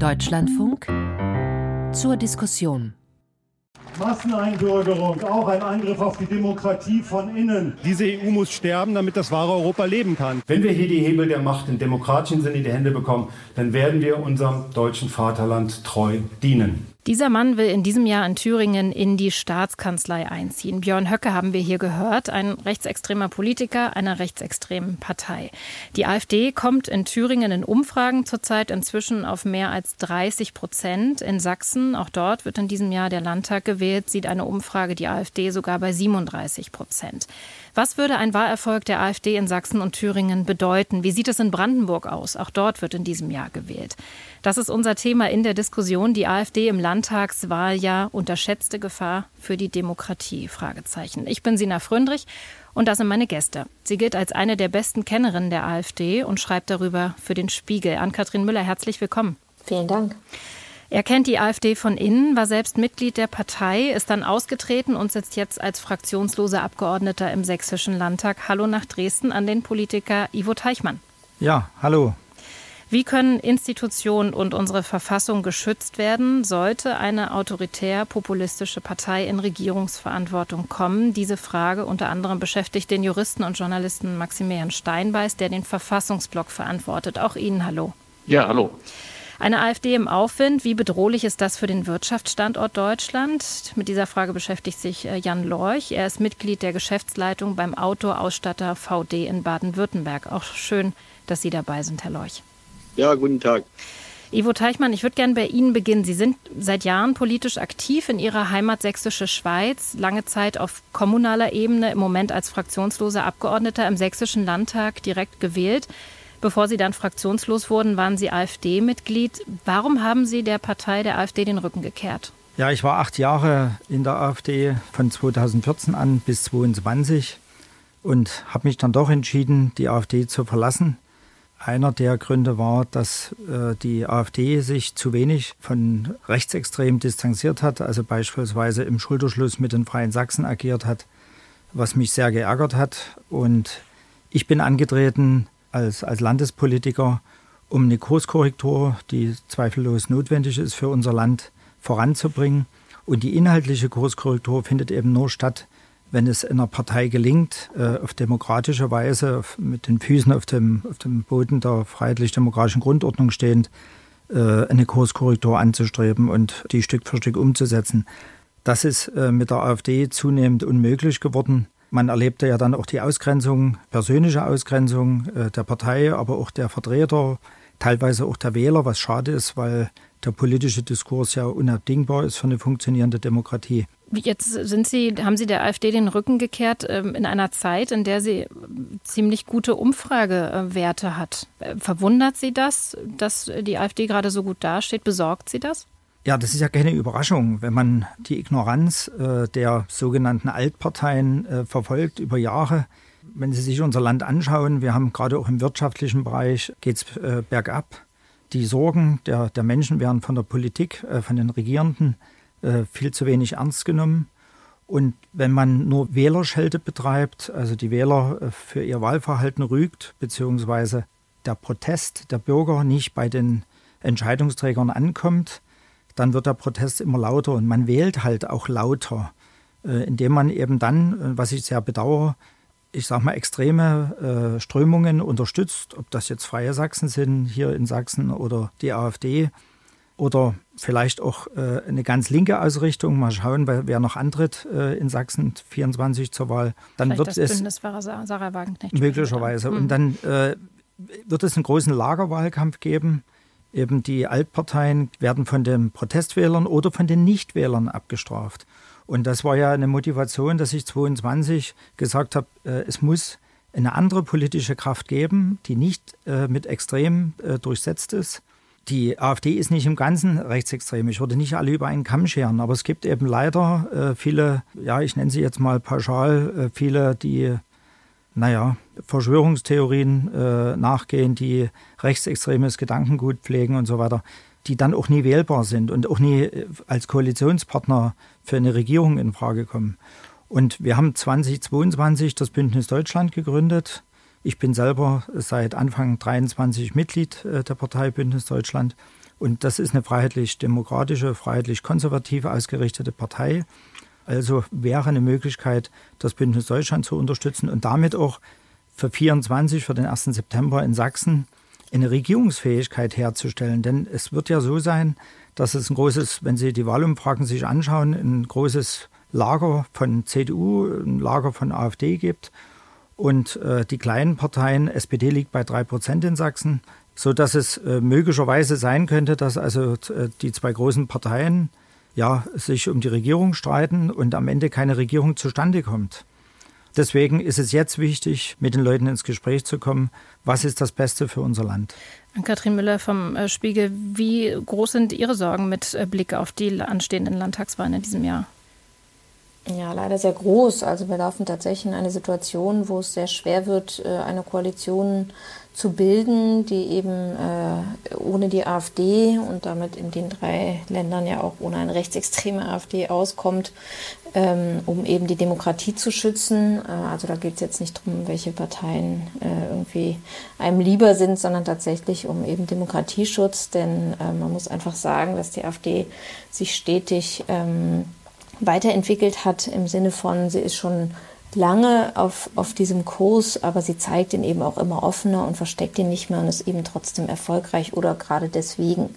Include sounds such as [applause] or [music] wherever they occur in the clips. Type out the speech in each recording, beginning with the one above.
Deutschlandfunk zur Diskussion. Masseneinbürgerung, auch ein Angriff auf die Demokratie von innen. Diese EU muss sterben, damit das wahre Europa leben kann. Wenn wir hier die Hebel der Macht im demokratischen Sinne in die Hände bekommen, dann werden wir unserem deutschen Vaterland treu dienen. Dieser Mann will in diesem Jahr in Thüringen in die Staatskanzlei einziehen. Björn Höcke haben wir hier gehört, ein rechtsextremer Politiker einer rechtsextremen Partei. Die AfD kommt in Thüringen in Umfragen zurzeit inzwischen auf mehr als 30 Prozent. In Sachsen, auch dort wird in diesem Jahr der Landtag gewählt, sieht eine Umfrage die AfD sogar bei 37 Prozent. Was würde ein Wahlerfolg der AfD in Sachsen und Thüringen bedeuten? Wie sieht es in Brandenburg aus? Auch dort wird in diesem Jahr gewählt. Das ist unser Thema in der Diskussion. Die AfD im Landtagswahljahr unterschätzte Gefahr für die Demokratie? Fragezeichen. Ich bin Sina Fröndrich und das sind meine Gäste. Sie gilt als eine der besten Kennerinnen der AfD und schreibt darüber für den Spiegel. Ann-Kathrin Müller, herzlich willkommen. Vielen Dank. Er kennt die AfD von innen, war selbst Mitglied der Partei, ist dann ausgetreten und sitzt jetzt als fraktionsloser Abgeordneter im Sächsischen Landtag. Hallo nach Dresden an den Politiker Ivo Teichmann. Ja, hallo. Wie können Institutionen und unsere Verfassung geschützt werden, sollte eine autoritär-populistische Partei in Regierungsverantwortung kommen? Diese Frage unter anderem beschäftigt den Juristen und Journalisten Maximilian Steinbeiß, der den Verfassungsblock verantwortet. Auch Ihnen hallo. Ja, hallo. Eine AfD im Aufwind, wie bedrohlich ist das für den Wirtschaftsstandort Deutschland? Mit dieser Frage beschäftigt sich äh, Jan Lorch. Er ist Mitglied der Geschäftsleitung beim Autoausstatter VD in Baden-Württemberg. Auch schön, dass Sie dabei sind, Herr Lorch. Ja, guten Tag. Ivo Teichmann, ich würde gerne bei Ihnen beginnen. Sie sind seit Jahren politisch aktiv in Ihrer Heimat Sächsische Schweiz, lange Zeit auf kommunaler Ebene, im Moment als fraktionsloser Abgeordneter im Sächsischen Landtag direkt gewählt. Bevor Sie dann fraktionslos wurden, waren Sie AfD-Mitglied. Warum haben Sie der Partei der AfD den Rücken gekehrt? Ja, ich war acht Jahre in der AfD von 2014 an bis 2022 und habe mich dann doch entschieden, die AfD zu verlassen. Einer der Gründe war, dass äh, die AfD sich zu wenig von Rechtsextremen distanziert hat, also beispielsweise im Schulterschluss mit den Freien Sachsen agiert hat, was mich sehr geärgert hat. Und ich bin angetreten, als, als Landespolitiker, um eine Kurskorrektur, die zweifellos notwendig ist für unser Land, voranzubringen. Und die inhaltliche Kurskorrektur findet eben nur statt, wenn es einer Partei gelingt, äh, auf demokratische Weise, mit den Füßen auf dem, auf dem Boden der freiheitlich-demokratischen Grundordnung stehend, äh, eine Kurskorrektur anzustreben und die Stück für Stück umzusetzen. Das ist äh, mit der AfD zunehmend unmöglich geworden. Man erlebte ja dann auch die Ausgrenzung, persönliche Ausgrenzung äh, der Partei, aber auch der Vertreter, teilweise auch der Wähler, was schade ist, weil der politische Diskurs ja unabdingbar ist für eine funktionierende Demokratie. Jetzt sind Sie, haben Sie der AfD den Rücken gekehrt ähm, in einer Zeit, in der sie ziemlich gute Umfragewerte hat. Äh, verwundert Sie das, dass die AfD gerade so gut dasteht? Besorgt Sie das? Ja, das ist ja keine Überraschung, wenn man die Ignoranz äh, der sogenannten Altparteien äh, verfolgt über Jahre. Wenn Sie sich unser Land anschauen, wir haben gerade auch im wirtschaftlichen Bereich geht es äh, bergab. Die Sorgen der, der Menschen werden von der Politik, äh, von den Regierenden äh, viel zu wenig ernst genommen. Und wenn man nur Wählerschelte betreibt, also die Wähler äh, für ihr Wahlverhalten rügt, beziehungsweise der Protest der Bürger nicht bei den Entscheidungsträgern ankommt, dann wird der Protest immer lauter und man wählt halt auch lauter, äh, indem man eben dann, äh, was ich sehr bedauere, ich sage mal, extreme äh, Strömungen unterstützt, ob das jetzt Freie Sachsen sind hier in Sachsen oder die AfD oder vielleicht auch eine ganz linke Ausrichtung. Mal schauen, wer, noch antritt in Sachsen 24 zur Wahl. Dann vielleicht wird das es Bündnisfahrer Sarah Wagenknecht möglicherweise. Und dann wird es einen großen Lagerwahlkampf geben Eben die Altparteien werden von den Protestwählern oder von den Nichtwählern abgestraft. Und das war ja eine Motivation, dass ich 22 gesagt habe, äh, es muss eine andere politische Kraft geben, die nicht äh, mit Extrem äh, durchsetzt ist. Die AfD ist nicht im Ganzen rechtsextrem. Ich würde nicht alle über einen Kamm scheren, aber es gibt eben leider viele, ja, ich nenne sie jetzt mal pauschal, viele, die naja, Verschwörungstheorien äh, nachgehen, die rechtsextremes Gedankengut pflegen und so weiter, die dann auch nie wählbar sind und auch nie äh, als Koalitionspartner für eine Regierung in Frage kommen. Und wir haben 2022 das Bündnis Deutschland gegründet. Ich bin selber seit Anfang 23 Mitglied äh, der Partei Bündnis Deutschland. Und das ist eine freiheitlich-demokratische, freiheitlich-konservativ ausgerichtete Partei. Also wäre eine Möglichkeit, das Bündnis Deutschland zu unterstützen und damit auch für 24, für den 1. September in Sachsen eine Regierungsfähigkeit herzustellen. Denn es wird ja so sein, dass es ein großes, wenn Sie die Wahlumfragen sich anschauen, ein großes Lager von CDU, ein Lager von AfD gibt. Und äh, die kleinen Parteien, SPD liegt bei drei Prozent in Sachsen, so dass es äh, möglicherweise sein könnte, dass also äh, die zwei großen Parteien ja, sich um die Regierung streiten und am Ende keine Regierung zustande kommt. Deswegen ist es jetzt wichtig, mit den Leuten ins Gespräch zu kommen. Was ist das Beste für unser Land? Katrin Müller vom äh, Spiegel, wie groß sind Ihre Sorgen mit äh, Blick auf die anstehenden Landtagswahlen in diesem Jahr? Ja, leider sehr groß. Also wir laufen tatsächlich in eine Situation, wo es sehr schwer wird, äh, eine Koalition zu bilden, die eben äh, ohne die AfD und damit in den drei Ländern ja auch ohne eine rechtsextreme AfD auskommt, ähm, um eben die Demokratie zu schützen. Äh, also da geht es jetzt nicht darum, welche Parteien äh, irgendwie einem lieber sind, sondern tatsächlich um eben Demokratieschutz. Denn äh, man muss einfach sagen, dass die AfD sich stetig ähm, weiterentwickelt hat im Sinne von, sie ist schon lange auf, auf diesem Kurs, aber sie zeigt ihn eben auch immer offener und versteckt ihn nicht mehr und ist eben trotzdem erfolgreich oder gerade deswegen.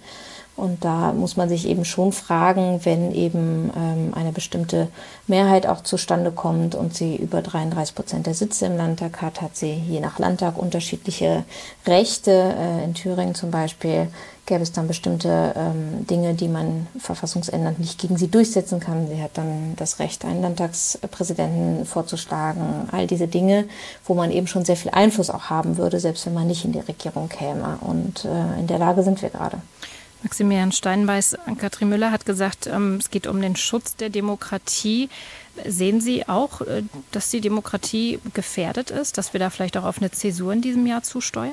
Und da muss man sich eben schon fragen, wenn eben ähm, eine bestimmte Mehrheit auch zustande kommt und sie über 33 Prozent der Sitze im Landtag hat, hat sie je nach Landtag unterschiedliche Rechte. Äh, in Thüringen zum Beispiel gäbe es dann bestimmte ähm, Dinge, die man verfassungsändernd nicht gegen sie durchsetzen kann. Sie hat dann das Recht, einen Landtagspräsidenten vorzuschlagen. All diese Dinge, wo man eben schon sehr viel Einfluss auch haben würde, selbst wenn man nicht in die Regierung käme. Und äh, in der Lage sind wir gerade. Maximilian Steinbeiß, Katrin Müller hat gesagt, ähm, es geht um den Schutz der Demokratie. Sehen Sie auch, äh, dass die Demokratie gefährdet ist, dass wir da vielleicht auch auf eine Zäsur in diesem Jahr zusteuern?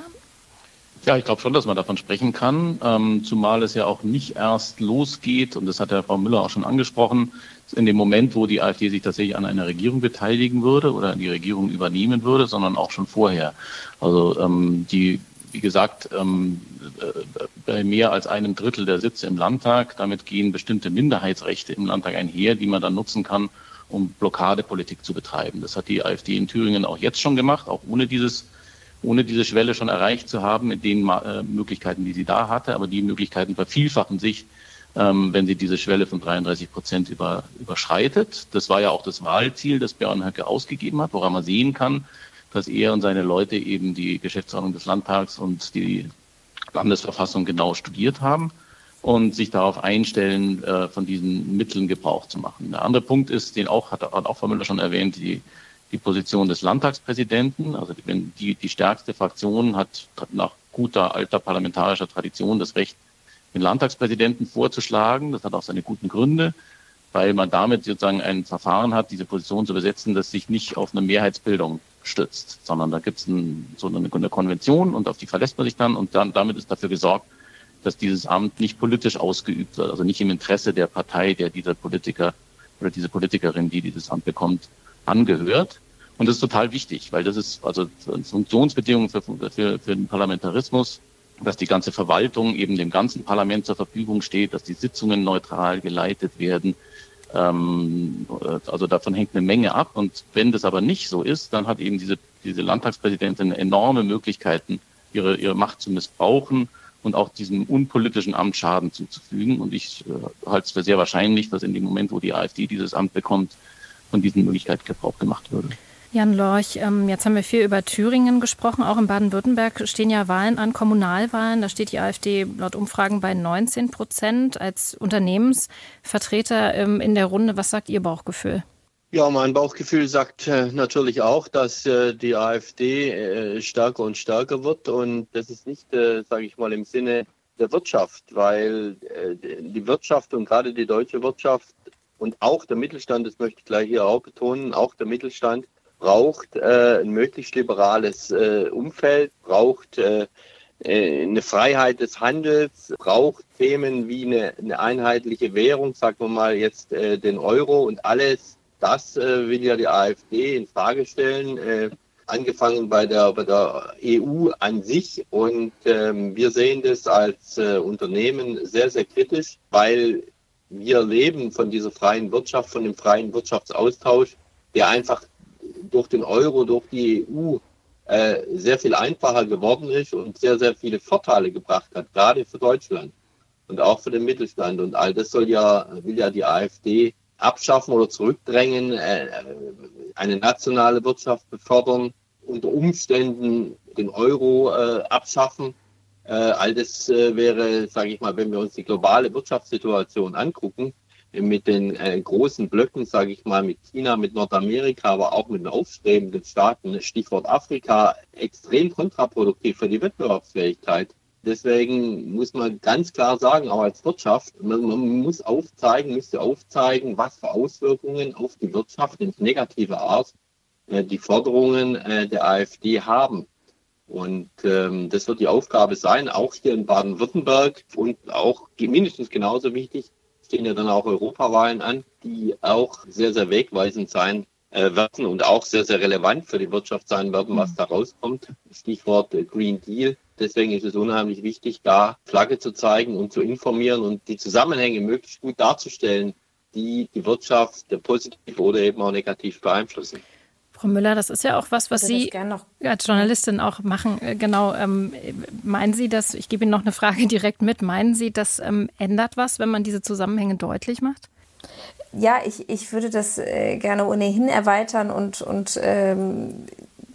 Ja, ich glaube schon, dass man davon sprechen kann, ähm, zumal es ja auch nicht erst losgeht, und das hat ja Frau Müller auch schon angesprochen, in dem Moment, wo die AfD sich tatsächlich an einer Regierung beteiligen würde oder die Regierung übernehmen würde, sondern auch schon vorher. Also ähm, die wie gesagt, ähm, äh, bei mehr als einem Drittel der Sitze im Landtag. Damit gehen bestimmte Minderheitsrechte im Landtag einher, die man dann nutzen kann, um Blockadepolitik zu betreiben. Das hat die AfD in Thüringen auch jetzt schon gemacht, auch ohne dieses ohne diese Schwelle schon erreicht zu haben mit den äh, Möglichkeiten, die sie da hatte. Aber die Möglichkeiten vervielfachen sich, ähm, wenn sie diese Schwelle von 33 Prozent über, überschreitet. Das war ja auch das Wahlziel, das Björn Höcke ausgegeben hat, woran man sehen kann, dass er und seine Leute eben die Geschäftsordnung des Landtags und die Landesverfassung genau studiert haben und sich darauf einstellen, äh, von diesen Mitteln Gebrauch zu machen. Der andere Punkt ist, den auch, hat, auch Frau Müller schon erwähnt, die, die Position des Landtagspräsidenten. Also die, die, stärkste Fraktion hat nach guter alter parlamentarischer Tradition das Recht, den Landtagspräsidenten vorzuschlagen. Das hat auch seine guten Gründe, weil man damit sozusagen ein Verfahren hat, diese Position zu besetzen, das sich nicht auf eine Mehrheitsbildung stützt, sondern da gibt es ein, so eine, eine, Konvention und auf die verlässt man sich dann und dann damit ist dafür gesorgt, dass dieses Amt nicht politisch ausgeübt wird, also nicht im Interesse der Partei, der dieser Politiker oder diese Politikerin, die dieses Amt bekommt, angehört. Und das ist total wichtig, weil das ist also eine Funktionsbedingung für, für, für den Parlamentarismus, dass die ganze Verwaltung eben dem ganzen Parlament zur Verfügung steht, dass die Sitzungen neutral geleitet werden, ähm, also davon hängt eine Menge ab. Und wenn das aber nicht so ist, dann hat eben diese, diese Landtagspräsidentin enorme Möglichkeiten, ihre, ihre Macht zu missbrauchen und auch diesem unpolitischen Amt Schaden zuzufügen. Und ich äh, halte es für sehr wahrscheinlich, dass in dem Moment, wo die AfD dieses Amt bekommt, von diesen Möglichkeiten Gebrauch gemacht würde. Jan Lorch, ähm, jetzt haben wir viel über Thüringen gesprochen. Auch in Baden-Württemberg stehen ja Wahlen an, Kommunalwahlen. Da steht die AfD laut Umfragen bei 19 Prozent. Als Unternehmensvertreter ähm, in der Runde, was sagt Ihr Bauchgefühl? Ja, mein Bauchgefühl sagt äh, natürlich auch, dass äh, die AfD äh, stärker und stärker wird. Und das ist nicht, sage ich mal, im Sinne der Wirtschaft, weil die Wirtschaft und gerade die deutsche Wirtschaft und auch der Mittelstand, das möchte ich gleich hier auch betonen, auch der Mittelstand braucht äh, ein möglichst liberales äh, Umfeld, braucht äh, äh, eine Freiheit des Handels, braucht Themen wie eine, eine einheitliche Währung, sagen wir mal jetzt äh, den Euro und alles das äh, will ja die AfD in Frage stellen. Angefangen bei der, bei der EU an sich. Und ähm, wir sehen das als Unternehmen sehr, sehr kritisch, weil wir leben von dieser freien Wirtschaft, von dem freien Wirtschaftsaustausch, der einfach durch den Euro, durch die EU äh, sehr viel einfacher geworden ist und sehr, sehr viele Vorteile gebracht hat, gerade für Deutschland und auch für den Mittelstand. Und all das soll ja, will ja die AfD abschaffen oder zurückdrängen, äh, eine nationale Wirtschaft befördern, unter Umständen den Euro äh, abschaffen. Äh, all das äh, wäre, sage ich mal, wenn wir uns die globale Wirtschaftssituation angucken, mit den äh, großen Blöcken, sage ich mal, mit China, mit Nordamerika, aber auch mit den aufstrebenden Staaten, Stichwort Afrika, extrem kontraproduktiv für die Wettbewerbsfähigkeit. Deswegen muss man ganz klar sagen, auch als Wirtschaft, man, man muss aufzeigen, müsste aufzeigen, was für Auswirkungen auf die Wirtschaft in negative Art äh, die Forderungen äh, der AfD haben. Und ähm, das wird die Aufgabe sein, auch hier in Baden-Württemberg und auch mindestens genauso wichtig, stehen ja dann auch Europawahlen an, die auch sehr, sehr wegweisend sein äh, werden und auch sehr, sehr relevant für die Wirtschaft sein werden, was da rauskommt. Stichwort äh, Green Deal. Deswegen ist es unheimlich wichtig, da Flagge zu zeigen und zu informieren und die Zusammenhänge möglichst gut darzustellen, die die Wirtschaft positiv oder eben auch negativ beeinflussen. Frau Müller, das ist ja auch was, was Sie als Journalistin auch machen. Äh, genau, ähm, meinen Sie das, ich gebe Ihnen noch eine Frage [laughs] direkt mit, meinen Sie, das ähm, ändert was, wenn man diese Zusammenhänge deutlich macht? Ja, ich, ich würde das äh, gerne ohnehin erweitern und, und ähm,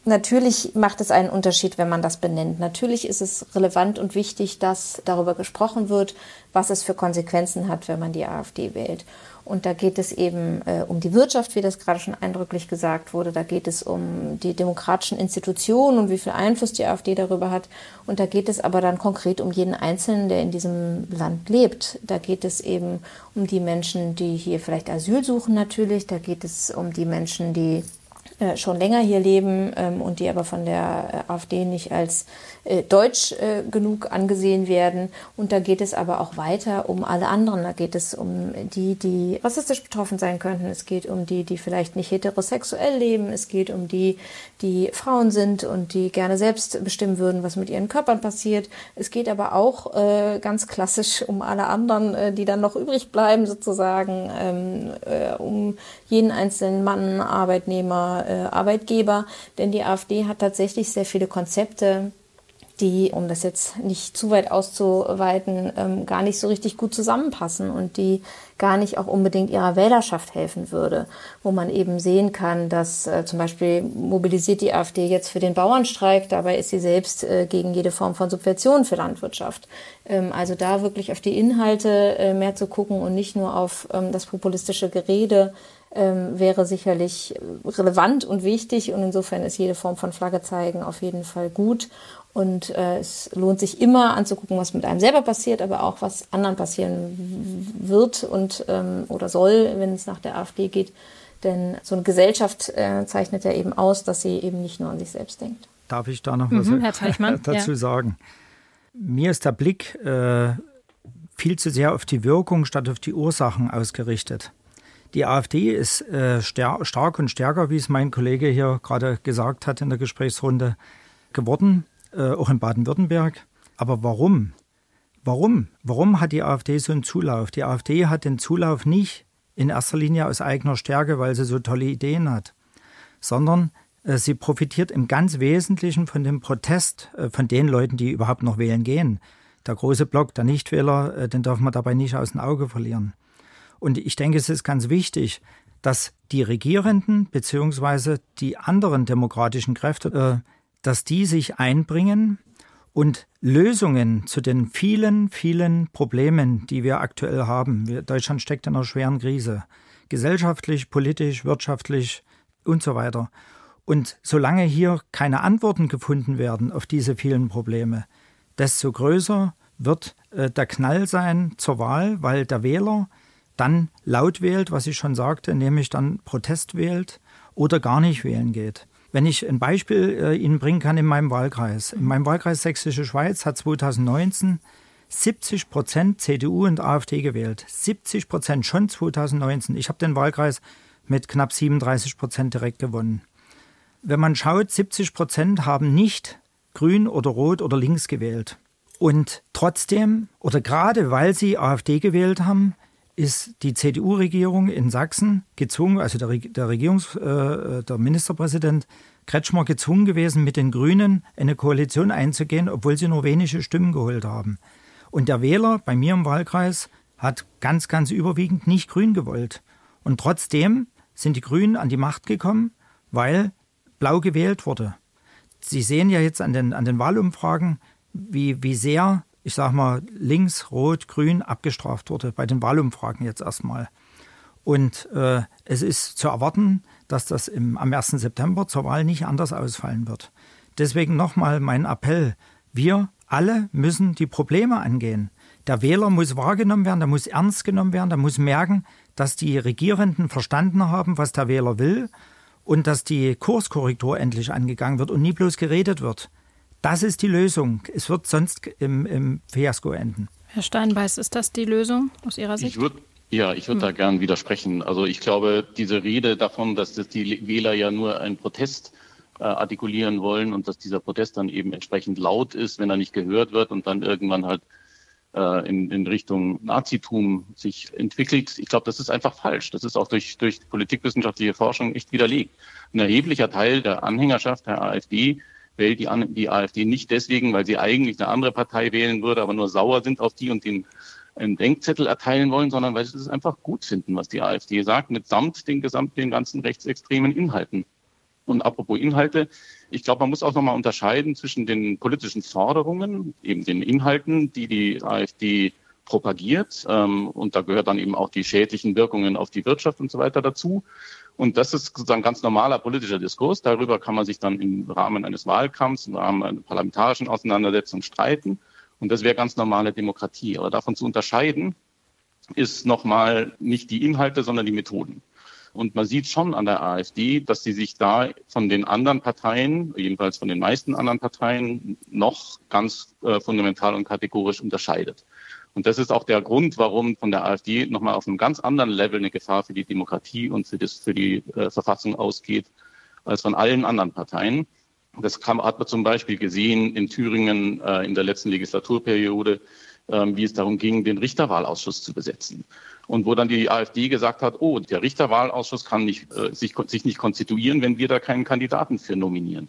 natürlich macht es einen Unterschied, wenn man das benennt. Natürlich ist es relevant und wichtig, dass darüber gesprochen wird, was es für Konsequenzen hat, wenn man die AfD wählt. Und da geht es eben äh, um die Wirtschaft, wie das gerade schon eindrücklich gesagt wurde. Da geht es um die demokratischen Institutionen und wie viel Einfluss die AfD darüber hat. Und da geht es aber dann konkret um jeden Einzelnen, der in diesem Land lebt. Da geht es eben um die Menschen, die hier vielleicht Asyl suchen natürlich. Da geht es um die Menschen, die äh, schon länger hier leben ähm, und die aber von der äh, AfD nicht als äh, deutsch äh, genug angesehen werden. Und da geht es aber auch weiter um alle anderen. Da geht es um die, die rassistisch betroffen sein könnten. Es geht um die, die vielleicht nicht heterosexuell leben. Es geht um die, die Frauen sind und die gerne selbst bestimmen würden, was mit ihren Körpern passiert. Es geht aber auch äh, ganz klassisch um alle anderen, die dann noch übrig bleiben, sozusagen, ähm, äh, um jeden einzelnen Mann, Arbeitnehmer, äh, Arbeitgeber. Denn die AfD hat tatsächlich sehr viele Konzepte, die, um das jetzt nicht zu weit auszuweiten, ähm, gar nicht so richtig gut zusammenpassen und die gar nicht auch unbedingt ihrer Wählerschaft helfen würde, wo man eben sehen kann, dass äh, zum Beispiel mobilisiert die AfD jetzt für den Bauernstreik, dabei ist sie selbst äh, gegen jede Form von Subvention für Landwirtschaft. Ähm, also da wirklich auf die Inhalte äh, mehr zu gucken und nicht nur auf ähm, das populistische Gerede, ähm, wäre sicherlich relevant und wichtig und insofern ist jede Form von Flagge zeigen auf jeden Fall gut und äh, es lohnt sich immer anzugucken, was mit einem selber passiert, aber auch was anderen passieren wird und ähm, oder soll, wenn es nach der AfD geht. Denn so eine Gesellschaft äh, zeichnet ja eben aus, dass sie eben nicht nur an sich selbst denkt. Darf ich da noch was mhm, [laughs] dazu ja. sagen? Mir ist der Blick äh, viel zu sehr auf die Wirkung statt auf die Ursachen ausgerichtet. Die AfD ist äh, stark und stärker, wie es mein Kollege hier gerade gesagt hat in der Gesprächsrunde, geworden äh, auch in Baden-Württemberg. Aber warum? Warum? Warum hat die AfD so einen Zulauf? Die AfD hat den Zulauf nicht in erster Linie aus eigener Stärke, weil sie so tolle Ideen hat, sondern äh, sie profitiert im ganz Wesentlichen von dem Protest äh, von den Leuten, die überhaupt noch wählen gehen. Der große Block der Nichtwähler, äh, den darf man dabei nicht aus dem Auge verlieren. Und ich denke, es ist ganz wichtig, dass die Regierenden bzw. die anderen demokratischen Kräfte äh, dass die sich einbringen und Lösungen zu den vielen, vielen Problemen, die wir aktuell haben. Deutschland steckt in einer schweren Krise, gesellschaftlich, politisch, wirtschaftlich und so weiter. Und solange hier keine Antworten gefunden werden auf diese vielen Probleme, desto größer wird äh, der Knall sein zur Wahl, weil der Wähler dann laut wählt, was ich schon sagte, nämlich dann Protest wählt oder gar nicht wählen geht. Wenn ich ein Beispiel äh, Ihnen bringen kann in meinem Wahlkreis. In meinem Wahlkreis Sächsische Schweiz hat 2019 70 Prozent CDU und AfD gewählt. 70 Prozent schon 2019. Ich habe den Wahlkreis mit knapp 37 Prozent direkt gewonnen. wenn man schaut, 70 Prozent haben nicht grün oder rot oder links gewählt. Und trotzdem, oder gerade weil sie AfD gewählt haben, ist die CDU-Regierung in Sachsen gezwungen, also der, der Regierungs-, äh, der Ministerpräsident Kretschmer gezwungen gewesen, mit den Grünen eine Koalition einzugehen, obwohl sie nur wenige Stimmen geholt haben. Und der Wähler bei mir im Wahlkreis hat ganz, ganz überwiegend nicht grün gewollt. Und trotzdem sind die Grünen an die Macht gekommen, weil blau gewählt wurde. Sie sehen ja jetzt an den, an den Wahlumfragen, wie, wie sehr, ich sag mal, links, rot, grün abgestraft wurde, bei den Wahlumfragen jetzt erstmal. Und äh, es ist zu erwarten, dass das im, am 1. September zur Wahl nicht anders ausfallen wird. Deswegen nochmal mein Appell. Wir alle müssen die Probleme angehen. Der Wähler muss wahrgenommen werden, der muss ernst genommen werden, der muss merken, dass die Regierenden verstanden haben, was der Wähler will und dass die Kurskorrektur endlich angegangen wird und nie bloß geredet wird. Das ist die Lösung. Es wird sonst im, im Fiasko enden. Herr Steinbeiß, ist das die Lösung aus Ihrer Sicht? Ich würd, ja, ich würde hm. da gern widersprechen. Also ich glaube, diese Rede davon, dass das die Wähler ja nur einen Protest äh, artikulieren wollen und dass dieser Protest dann eben entsprechend laut ist, wenn er nicht gehört wird und dann irgendwann halt äh, in, in Richtung Nazitum sich entwickelt. Ich glaube, das ist einfach falsch. Das ist auch durch, durch politikwissenschaftliche Forschung echt widerlegt. Ein erheblicher Teil der Anhängerschaft der AfD wählt die, die AfD nicht deswegen, weil sie eigentlich eine andere Partei wählen würde, aber nur sauer sind auf die und den einen Denkzettel erteilen wollen, sondern weil sie es einfach gut finden, was die AfD sagt, mitsamt den gesamten, den ganzen rechtsextremen Inhalten. Und apropos Inhalte, ich glaube, man muss auch nochmal unterscheiden zwischen den politischen Forderungen, eben den Inhalten, die die AfD propagiert. Ähm, und da gehört dann eben auch die schädlichen Wirkungen auf die Wirtschaft und so weiter dazu. Und das ist sozusagen ganz normaler politischer Diskurs. Darüber kann man sich dann im Rahmen eines Wahlkampfs, im Rahmen einer parlamentarischen Auseinandersetzung streiten. Und das wäre ganz normale Demokratie. Aber davon zu unterscheiden, ist nochmal nicht die Inhalte, sondern die Methoden. Und man sieht schon an der AfD, dass sie sich da von den anderen Parteien, jedenfalls von den meisten anderen Parteien, noch ganz äh, fundamental und kategorisch unterscheidet. Und das ist auch der Grund, warum von der AfD nochmal auf einem ganz anderen Level eine Gefahr für die Demokratie und für, das, für die äh, Verfassung ausgeht, als von allen anderen Parteien. Das kam, hat man zum Beispiel gesehen in Thüringen äh, in der letzten Legislaturperiode, äh, wie es darum ging, den Richterwahlausschuss zu besetzen und wo dann die AfD gesagt hat, oh, der Richterwahlausschuss kann nicht, äh, sich, sich nicht konstituieren, wenn wir da keinen Kandidaten für nominieren.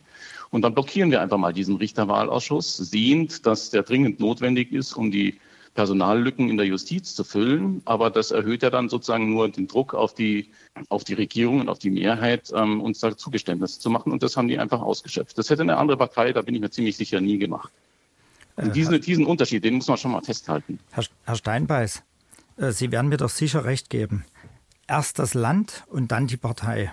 Und dann blockieren wir einfach mal diesen Richterwahlausschuss, sehend, dass der dringend notwendig ist, um die Personallücken in der Justiz zu füllen. Aber das erhöht ja dann sozusagen nur den Druck auf die, auf die Regierung und auf die Mehrheit, ähm, uns da Zugeständnisse zu machen. Und das haben die einfach ausgeschöpft. Das hätte eine andere Partei, da bin ich mir ziemlich sicher, nie gemacht. Und äh, diesen, diesen Unterschied, den muss man schon mal festhalten. Herr, Herr Steinbeiß, äh, Sie werden mir doch sicher recht geben. Erst das Land und dann die Partei.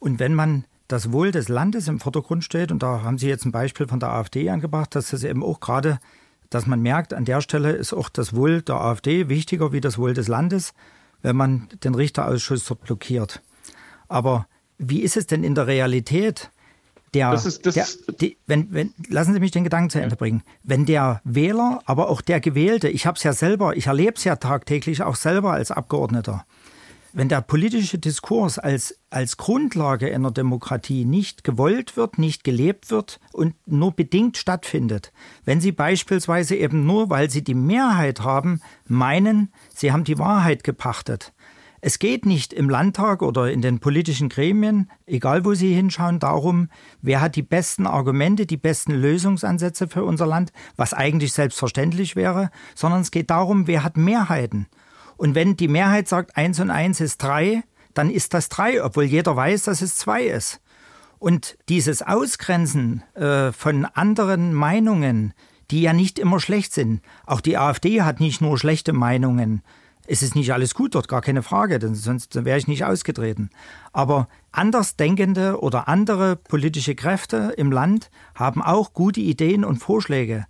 Und wenn man das Wohl des Landes im Vordergrund steht, und da haben Sie jetzt ein Beispiel von der AfD angebracht, dass das eben auch gerade, dass man merkt, an der Stelle ist auch das Wohl der AfD wichtiger wie das Wohl des Landes, wenn man den Richterausschuss dort blockiert. Aber wie ist es denn in der Realität? Der, das ist, das der, die, wenn, wenn, lassen Sie mich den Gedanken zu Ende bringen. Wenn der Wähler, aber auch der Gewählte, ich habe es ja selber, ich erlebe es ja tagtäglich auch selber als Abgeordneter, wenn der politische Diskurs als, als Grundlage einer Demokratie nicht gewollt wird, nicht gelebt wird und nur bedingt stattfindet, wenn Sie beispielsweise eben nur, weil Sie die Mehrheit haben, meinen, Sie haben die Wahrheit gepachtet, es geht nicht im Landtag oder in den politischen Gremien, egal wo Sie hinschauen, darum, wer hat die besten Argumente, die besten Lösungsansätze für unser Land, was eigentlich selbstverständlich wäre, sondern es geht darum, wer hat Mehrheiten. Und wenn die Mehrheit sagt, eins und eins ist drei, dann ist das drei, obwohl jeder weiß, dass es zwei ist. Und dieses Ausgrenzen äh, von anderen Meinungen, die ja nicht immer schlecht sind. Auch die AfD hat nicht nur schlechte Meinungen, es ist nicht alles gut dort, gar keine Frage, denn sonst wäre ich nicht ausgetreten. Aber Andersdenkende oder andere politische Kräfte im Land haben auch gute Ideen und Vorschläge.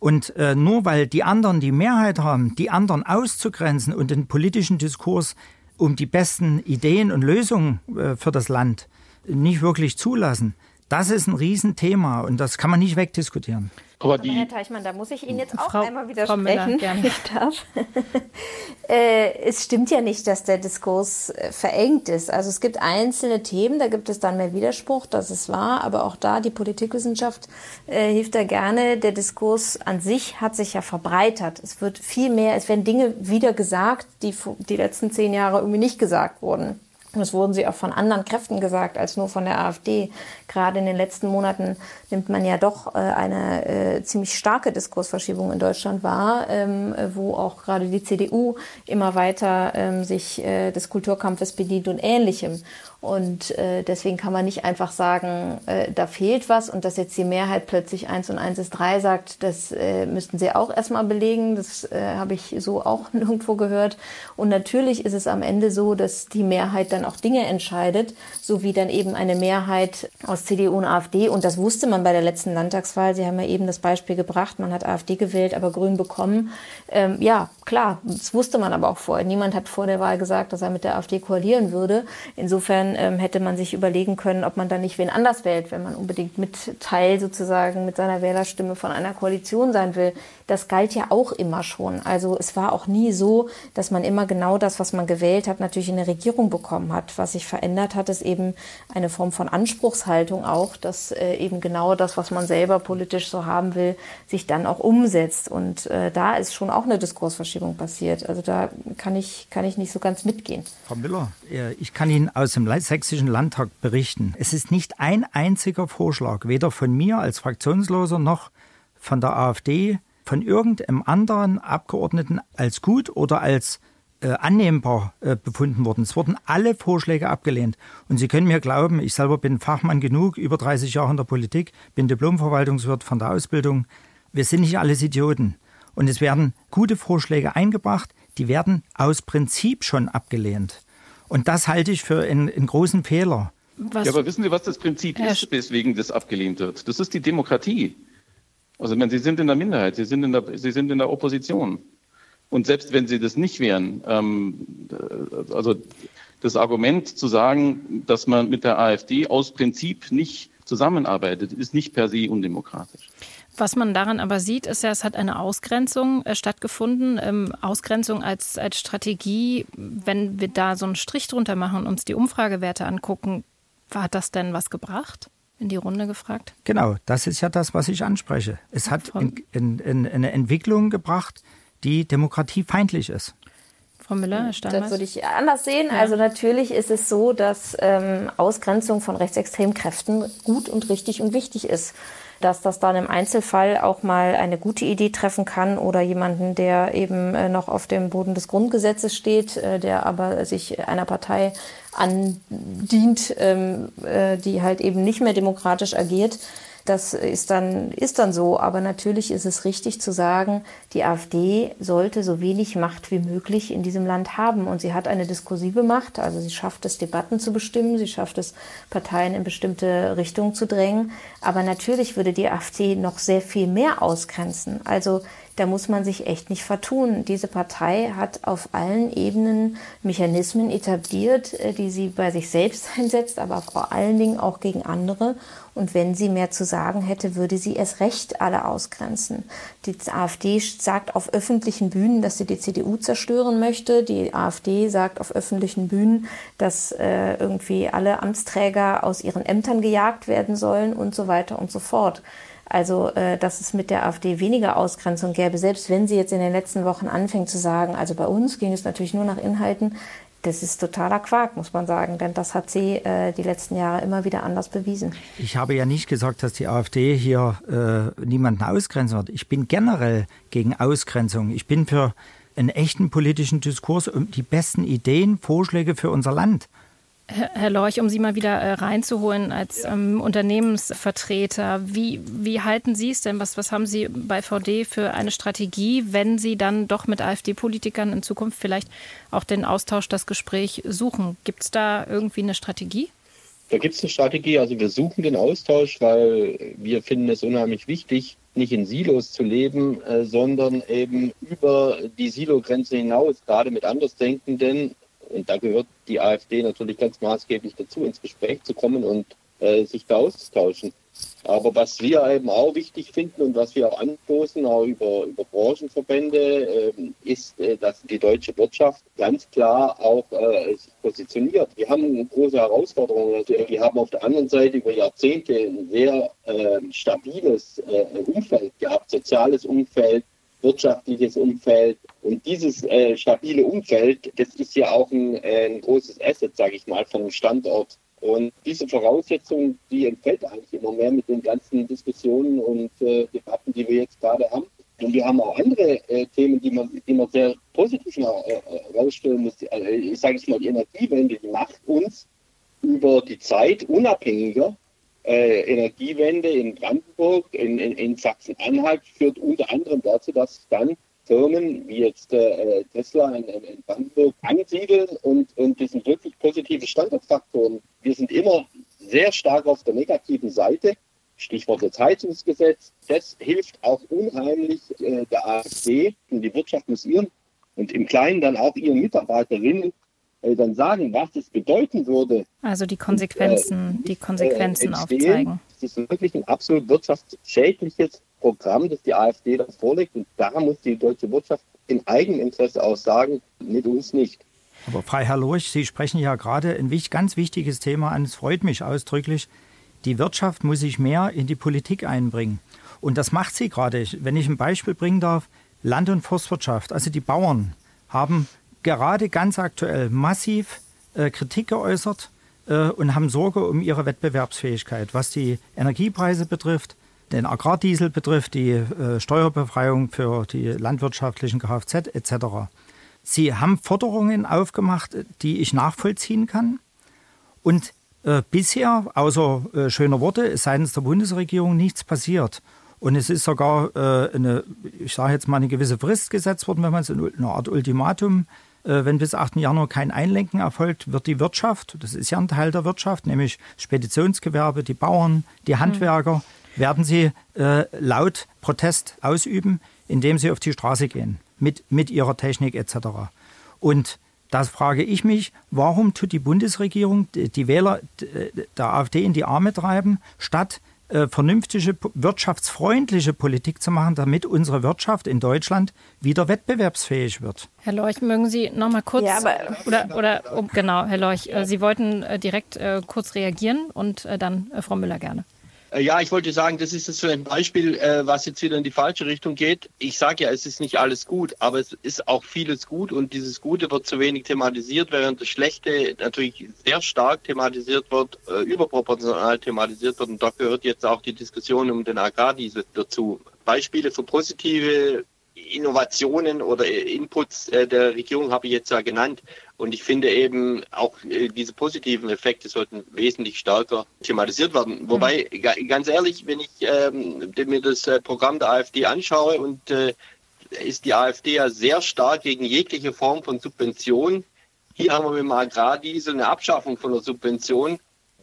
Und äh, nur weil die anderen die Mehrheit haben, die anderen auszugrenzen und den politischen Diskurs um die besten Ideen und Lösungen äh, für das Land nicht wirklich zulassen, das ist ein Riesenthema und das kann man nicht wegdiskutieren. Aber, aber Herr Teichmann, da muss ich Ihnen jetzt auch Frau, einmal widersprechen. Frau ich darf. [laughs] äh, es stimmt ja nicht, dass der Diskurs äh, verengt ist. Also es gibt einzelne Themen, da gibt es dann mehr Widerspruch, das ist wahr, aber auch da, die Politikwissenschaft äh, hilft da gerne. Der Diskurs an sich hat sich ja verbreitert. Es wird viel mehr, es werden Dinge wieder gesagt, die die letzten zehn Jahre irgendwie nicht gesagt wurden. Und es wurden sie auch von anderen Kräften gesagt als nur von der AfD. Gerade in den letzten Monaten nimmt man ja doch äh, eine äh, ziemlich starke Diskursverschiebung in Deutschland wahr, ähm, wo auch gerade die CDU immer weiter ähm, sich äh, des Kulturkampfes bedient und Ähnlichem. Und deswegen kann man nicht einfach sagen, da fehlt was und dass jetzt die Mehrheit plötzlich eins und eins ist drei sagt, das müssten sie auch erstmal belegen. Das habe ich so auch [laughs] nirgendwo gehört. Und natürlich ist es am Ende so, dass die Mehrheit dann auch Dinge entscheidet, so wie dann eben eine Mehrheit aus CDU und AfD. Und das wusste man bei der letzten Landtagswahl. Sie haben ja eben das Beispiel gebracht, man hat AfD gewählt, aber Grün bekommen. Ähm, ja, klar, das wusste man aber auch vorher. Niemand hat vor der Wahl gesagt, dass er mit der AfD koalieren würde. Insofern ähm, hätte man sich überlegen können, ob man dann nicht wen anders wählt, wenn man unbedingt mit Teil sozusagen mit seiner Wählerstimme von einer Koalition sein will. Das galt ja auch immer schon. Also es war auch nie so, dass man immer genau das, was man gewählt hat, natürlich in der Regierung bekommen hat. Was sich verändert hat, ist eben eine Form von Anspruchshaltung auch, dass äh, eben genau das, was man selber politisch so haben will, sich dann auch umsetzt. Und äh, da ist schon auch eine Diskursverschiebung passiert. Also da kann ich, kann ich nicht so ganz mitgehen. Frau Müller, ich kann Ihnen aus dem Sächsischen Landtag berichten. Es ist nicht ein einziger Vorschlag, weder von mir als Fraktionsloser noch von der AfD, von irgendeinem anderen Abgeordneten als gut oder als äh, annehmbar äh, befunden worden. Es wurden alle Vorschläge abgelehnt. Und Sie können mir glauben, ich selber bin Fachmann genug, über 30 Jahre in der Politik, bin Diplomverwaltungswirt von der Ausbildung. Wir sind nicht alles Idioten. Und es werden gute Vorschläge eingebracht, die werden aus Prinzip schon abgelehnt. Und das halte ich für einen, einen großen Fehler. Was? Ja, aber wissen Sie, was das Prinzip ist, weswegen das abgelehnt wird? Das ist die Demokratie. Also, wenn Sie sind in der Minderheit, Sie sind in der, Sie sind in der Opposition. Und selbst wenn Sie das nicht wären, ähm, also das Argument zu sagen, dass man mit der AfD aus Prinzip nicht zusammenarbeitet, ist nicht per se undemokratisch. Was man daran aber sieht, ist ja, es hat eine Ausgrenzung äh, stattgefunden. Ähm, Ausgrenzung als, als Strategie, wenn wir da so einen Strich drunter machen und uns die Umfragewerte angucken, hat das denn was gebracht? In die Runde gefragt? Genau, das ist ja das, was ich anspreche. Es hat in, in, in eine Entwicklung gebracht, die demokratiefeindlich ist. Frau Müller, Herr? Das würde ich anders sehen. Ja. Also natürlich ist es so, dass ähm, Ausgrenzung von rechtsextremen Kräften gut und richtig und wichtig ist dass das dann im Einzelfall auch mal eine gute Idee treffen kann oder jemanden, der eben äh, noch auf dem Boden des Grundgesetzes steht, äh, der aber sich einer Partei andient, ähm, äh, die halt eben nicht mehr demokratisch agiert das ist dann, ist dann so. Aber natürlich ist es richtig zu sagen, die AfD sollte so wenig Macht wie möglich in diesem Land haben. Und sie hat eine diskursive Macht. Also sie schafft es, Debatten zu bestimmen. Sie schafft es, Parteien in bestimmte Richtungen zu drängen. Aber natürlich würde die AfD noch sehr viel mehr ausgrenzen. Also da muss man sich echt nicht vertun. Diese Partei hat auf allen Ebenen Mechanismen etabliert, äh, die sie bei sich selbst [laughs] einsetzt, aber vor allen Dingen auch gegen andere. Und wenn sie mehr zu sagen hätte, würde sie es recht alle ausgrenzen. Die AfD sagt auf öffentlichen Bühnen, dass sie die CDU zerstören möchte. Die AfD sagt auf öffentlichen Bühnen, dass äh, irgendwie alle Amtsträger aus ihren Ämtern gejagt werden sollen und so weiter und so fort. Also, äh, dass es mit der AfD weniger Ausgrenzung gäbe, selbst wenn sie jetzt in den letzten Wochen anfängt zu sagen, also bei uns ging es natürlich nur nach Inhalten, das ist totaler Quark, muss man sagen, denn das hat sie äh, die letzten Jahre immer wieder anders bewiesen. Ich habe ja nicht gesagt, dass die AfD hier äh, niemanden ausgrenzen wird. Ich bin generell gegen Ausgrenzung. Ich bin für einen echten politischen Diskurs um die besten Ideen, Vorschläge für unser Land. Herr Lorch, um Sie mal wieder äh, reinzuholen als ähm, Unternehmensvertreter, wie, wie halten Sie es denn? Was, was haben Sie bei VD für eine Strategie, wenn Sie dann doch mit AfD-Politikern in Zukunft vielleicht auch den Austausch, das Gespräch suchen? Gibt es da irgendwie eine Strategie? Da gibt es eine Strategie. Also wir suchen den Austausch, weil wir finden es unheimlich wichtig, nicht in Silos zu leben, äh, sondern eben über die Silogrenze hinaus, gerade mit Andersdenkenden und da gehört die AfD natürlich ganz maßgeblich dazu, ins Gespräch zu kommen und äh, sich da auszutauschen. Aber was wir eben auch wichtig finden und was wir auch anstoßen, auch über, über Branchenverbände, äh, ist, äh, dass die deutsche Wirtschaft ganz klar auch äh, sich positioniert. Wir haben große Herausforderungen. Wir haben auf der anderen Seite über Jahrzehnte ein sehr ähm, stabiles äh, Umfeld gehabt, soziales Umfeld, wirtschaftliches Umfeld. Und dieses äh, stabile Umfeld, das ist ja auch ein, äh, ein großes Asset, sage ich mal, von einem Standort. Und diese Voraussetzung, die entfällt eigentlich immer mehr mit den ganzen Diskussionen und äh, Debatten, die wir jetzt gerade haben. Und wir haben auch andere äh, Themen, die man, die man sehr positiv herausstellen äh, muss. Also, ich sage es mal, die Energiewende, die macht uns über die Zeit unabhängiger. Äh, Energiewende in Brandenburg, in, in, in Sachsen-Anhalt führt unter anderem dazu, dass dann Firmen wie jetzt äh, Tesla in, in, Brandenburg ansiedeln und, und das sind wirklich positive Standortfaktoren. Wir sind immer sehr stark auf der negativen Seite. Stichwort das Heizungsgesetz. Das hilft auch unheimlich äh, der AfD und die Wirtschaft muss ihren und im Kleinen dann auch ihren Mitarbeiterinnen äh, dann sagen, was es bedeuten würde. Also die Konsequenzen, und, äh, die Konsequenzen aufzeigen. Das ist wirklich ein absolut wirtschaftsschädliches Programm, das die AfD da vorlegt. Und da muss die deutsche Wirtschaft in Eigeninteresse auch sagen, mit uns nicht. Aber Frau Herr Lurch, Sie sprechen ja gerade ein ganz wichtiges Thema an. Es freut mich ausdrücklich. Die Wirtschaft muss sich mehr in die Politik einbringen. Und das macht sie gerade. Wenn ich ein Beispiel bringen darf, Land- und Forstwirtschaft, also die Bauern haben gerade ganz aktuell massiv äh, Kritik geäußert äh, und haben Sorge um ihre Wettbewerbsfähigkeit, was die Energiepreise betrifft, den Agrardiesel betrifft, die äh, Steuerbefreiung für die landwirtschaftlichen Kfz etc. Sie haben Forderungen aufgemacht, die ich nachvollziehen kann. Und äh, bisher, außer äh, schöner Worte, ist seitens der Bundesregierung nichts passiert. Und es ist sogar äh, eine, ich sage jetzt mal, eine gewisse Frist gesetzt worden, wenn man es in eine Art Ultimatum, wenn bis 8. Januar kein Einlenken erfolgt, wird die Wirtschaft, das ist ja ein Teil der Wirtschaft, nämlich Speditionsgewerbe, die Bauern, die Handwerker, mhm werden sie äh, laut Protest ausüben, indem sie auf die Straße gehen, mit, mit ihrer Technik etc. Und da frage ich mich, warum tut die Bundesregierung die Wähler der AfD in die Arme treiben, statt äh, vernünftige, wirtschaftsfreundliche Politik zu machen, damit unsere Wirtschaft in Deutschland wieder wettbewerbsfähig wird. Herr Lorch, mögen Sie noch mal kurz, ja, oder, oder oh, genau, Herr Lorch, äh, Sie wollten äh, direkt äh, kurz reagieren und dann Frau Müller gerne. Äh, ja, ich wollte sagen, das ist jetzt so ein Beispiel, äh, was jetzt wieder in die falsche Richtung geht. Ich sage ja, es ist nicht alles gut, aber es ist auch vieles gut und dieses Gute wird zu wenig thematisiert, während das Schlechte natürlich sehr stark thematisiert wird, äh, überproportional thematisiert wird und da gehört jetzt auch die Diskussion um den Agrardiesel dazu. Beispiele für positive Innovationen oder Inputs der Regierung habe ich jetzt ja genannt. Und ich finde eben auch äh, diese positiven Effekte sollten wesentlich stärker thematisiert werden. Wobei, mhm. ganz ehrlich, wenn ich ähm, mir das äh, Programm der AfD anschaue und äh, ist die AfD ja sehr stark gegen jegliche Form von Subvention. Hier haben wir mit dem Agrardiesel eine Abschaffung von der Subvention.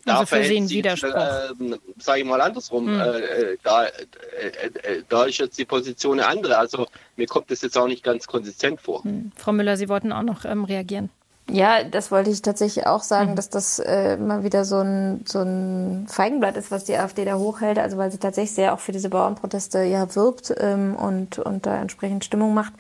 Da also für Sie ein Widerspruch. Äh, Sage ich mal andersrum. Hm. Äh, da, äh, äh, da ist jetzt die Position eine andere. Also mir kommt das jetzt auch nicht ganz konsistent vor. Hm. Frau Müller, Sie wollten auch noch ähm, reagieren. Ja, das wollte ich tatsächlich auch sagen, mhm. dass das äh, mal wieder so ein, so ein Feigenblatt ist, was die AfD da hochhält. Also weil sie tatsächlich sehr auch für diese Bauernproteste ja wirbt ähm, und, und da entsprechend Stimmung macht.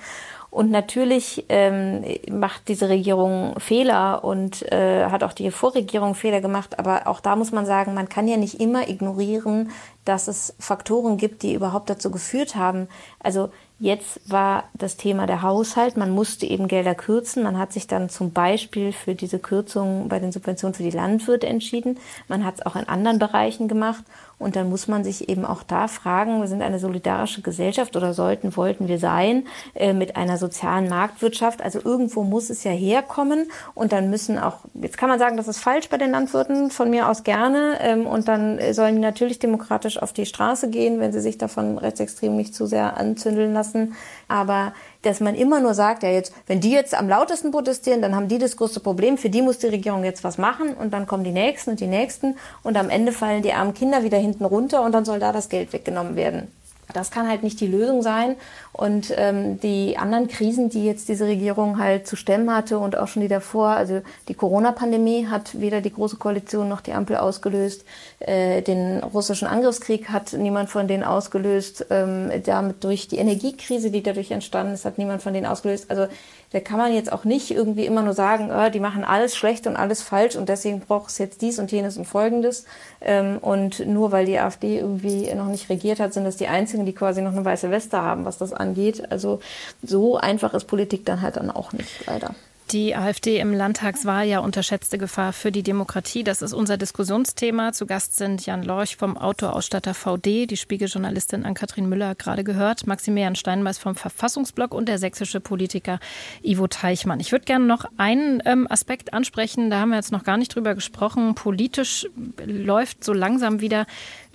Und natürlich ähm, macht diese Regierung Fehler und äh, hat auch die Vorregierung Fehler gemacht. Aber auch da muss man sagen, man kann ja nicht immer ignorieren, dass es Faktoren gibt, die überhaupt dazu geführt haben. Also Jetzt war das Thema der Haushalt. Man musste eben Gelder kürzen. Man hat sich dann zum Beispiel für diese Kürzung bei den Subventionen für die Landwirte entschieden. Man hat es auch in anderen Bereichen gemacht. Und dann muss man sich eben auch da fragen, wir sind eine solidarische Gesellschaft oder sollten, wollten wir sein, äh, mit einer sozialen Marktwirtschaft. Also irgendwo muss es ja herkommen. Und dann müssen auch, jetzt kann man sagen, das ist falsch bei den Landwirten, von mir aus gerne. Ähm, und dann sollen die natürlich demokratisch auf die Straße gehen, wenn sie sich davon rechtsextrem nicht zu sehr anzündeln lassen. Aber dass man immer nur sagt, ja jetzt, wenn die jetzt am lautesten protestieren, dann haben die das größte Problem, für die muss die Regierung jetzt was machen und dann kommen die Nächsten und die Nächsten und am Ende fallen die armen Kinder wieder hinten runter und dann soll da das Geld weggenommen werden. Das kann halt nicht die Lösung sein. Und ähm, die anderen Krisen, die jetzt diese Regierung halt zu stemmen hatte und auch schon die davor, also die Corona-Pandemie hat weder die Große Koalition noch die Ampel ausgelöst. Äh, den russischen Angriffskrieg hat niemand von denen ausgelöst. Ähm, damit durch die Energiekrise, die dadurch entstanden ist, hat niemand von denen ausgelöst. Also da kann man jetzt auch nicht irgendwie immer nur sagen, oh, die machen alles schlecht und alles falsch und deswegen braucht es jetzt dies und jenes und folgendes. Ähm, und nur weil die AfD irgendwie noch nicht regiert hat, sind das die einzigen, die quasi noch eine weiße Weste haben, was das angeht. Also so einfach ist Politik dann halt dann auch nicht, leider. Die AfD im Landtagswahljahr unterschätzte Gefahr für die Demokratie. Das ist unser Diskussionsthema. Zu Gast sind Jan Lorch vom Autoausstatter VD, die Spiegeljournalistin Ann-Kathrin Müller gerade gehört, Maximilian Steinmeiß vom Verfassungsblock und der sächsische Politiker Ivo Teichmann. Ich würde gerne noch einen ähm, Aspekt ansprechen, da haben wir jetzt noch gar nicht drüber gesprochen. Politisch läuft so langsam wieder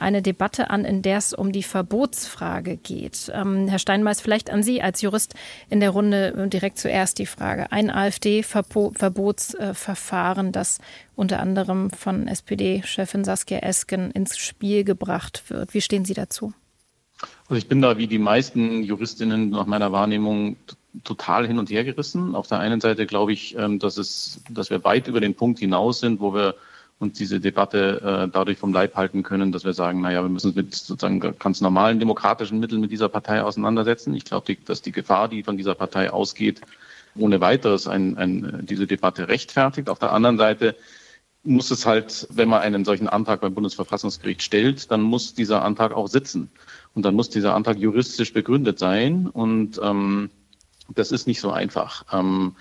eine Debatte an, in der es um die Verbotsfrage geht. Ähm, Herr Steinmeiß, vielleicht an Sie als Jurist in der Runde äh, direkt zuerst die Frage. Ein AfD-Verbotsverfahren, das unter anderem von SPD-Chefin Saskia Esken ins Spiel gebracht wird. Wie stehen Sie dazu? Also ich bin da wie die meisten Juristinnen nach meiner Wahrnehmung total hin und her gerissen. Auf der einen Seite glaube ich, ähm, dass es, dass wir weit über den Punkt hinaus sind, wo wir uns diese Debatte äh, dadurch vom Leib halten können, dass wir sagen, naja, wir müssen uns mit sozusagen ganz normalen demokratischen Mitteln mit dieser Partei auseinandersetzen. Ich glaube, dass die Gefahr, die von dieser Partei ausgeht, ohne weiteres ein, ein, diese Debatte rechtfertigt. Auf der anderen Seite muss es halt, wenn man einen solchen Antrag beim Bundesverfassungsgericht stellt, dann muss dieser Antrag auch sitzen. Und dann muss dieser Antrag juristisch begründet sein. Und ähm, das ist nicht so einfach. Ähm,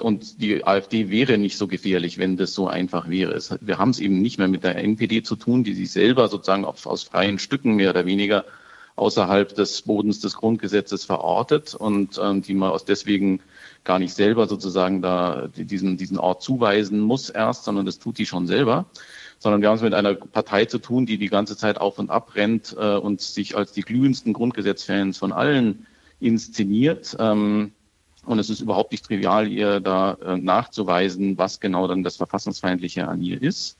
und die AfD wäre nicht so gefährlich, wenn das so einfach wäre. Wir haben es eben nicht mehr mit der NPD zu tun, die sich selber sozusagen auf, aus freien Stücken mehr oder weniger außerhalb des Bodens des Grundgesetzes verortet und ähm, die man aus deswegen gar nicht selber sozusagen da diesen, diesen Ort zuweisen muss erst, sondern das tut die schon selber. Sondern wir haben es mit einer Partei zu tun, die die ganze Zeit auf und ab rennt äh, und sich als die glühendsten Grundgesetzfans von allen inszeniert. Ähm, und es ist überhaupt nicht trivial, ihr da äh, nachzuweisen, was genau dann das Verfassungsfeindliche an ihr ist.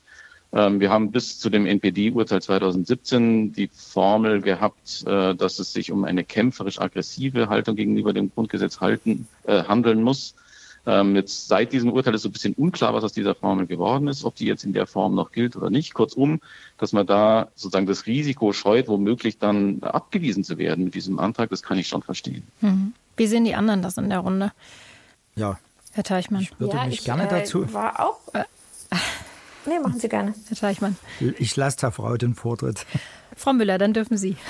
Ähm, wir haben bis zu dem NPD-Urteil 2017 die Formel gehabt, äh, dass es sich um eine kämpferisch-aggressive Haltung gegenüber dem Grundgesetz halten, äh, handeln muss. Ähm, jetzt seit diesem Urteil ist so ein bisschen unklar, was aus dieser Formel geworden ist, ob die jetzt in der Form noch gilt oder nicht. Kurzum, dass man da sozusagen das Risiko scheut, womöglich dann abgewiesen zu werden mit diesem Antrag, das kann ich schon verstehen. Mhm. Wie sehen die anderen das in der Runde? Ja. Herr Teichmann. Ich würde ja, mich ich, gerne äh, dazu. War auch. Äh, nee, machen Sie gerne. Herr Teichmann. Ich lasse der Frau den Vortritt. Frau Müller, dann dürfen Sie. [laughs]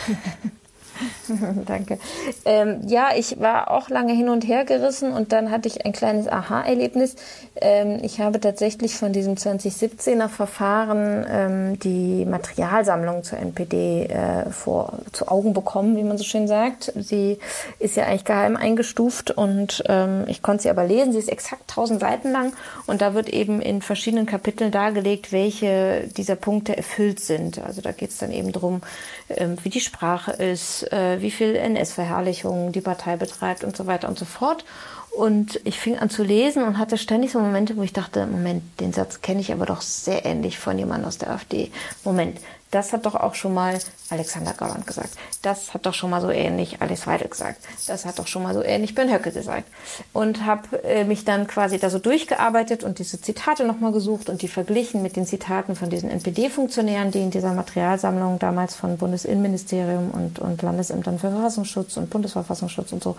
[laughs] Danke. Ähm, ja, ich war auch lange hin und her gerissen und dann hatte ich ein kleines Aha-Erlebnis. Ähm, ich habe tatsächlich von diesem 2017er Verfahren ähm, die Materialsammlung zur NPD äh, vor, zu Augen bekommen, wie man so schön sagt. Sie ist ja eigentlich geheim eingestuft und ähm, ich konnte sie aber lesen. Sie ist exakt 1000 Seiten lang und da wird eben in verschiedenen Kapiteln dargelegt, welche dieser Punkte erfüllt sind. Also da geht es dann eben darum, ähm, wie die Sprache ist, äh, wie viel NS-Verherrlichung die Partei betreibt und so weiter und so fort. Und ich fing an zu lesen und hatte ständig so Momente, wo ich dachte, Moment, den Satz kenne ich aber doch sehr ähnlich von jemandem aus der AfD. Moment, das hat doch auch schon mal Alexander Gauland gesagt. Das hat doch schon mal so ähnlich Alice Weidel gesagt. Das hat doch schon mal so ähnlich Ben Höcke gesagt. Und habe äh, mich dann quasi da so durchgearbeitet und diese Zitate nochmal gesucht und die verglichen mit den Zitaten von diesen NPD-Funktionären, die in dieser Materialsammlung damals von Bundesinnenministerium und, und Landesämtern für Verfassungsschutz und Bundesverfassungsschutz und so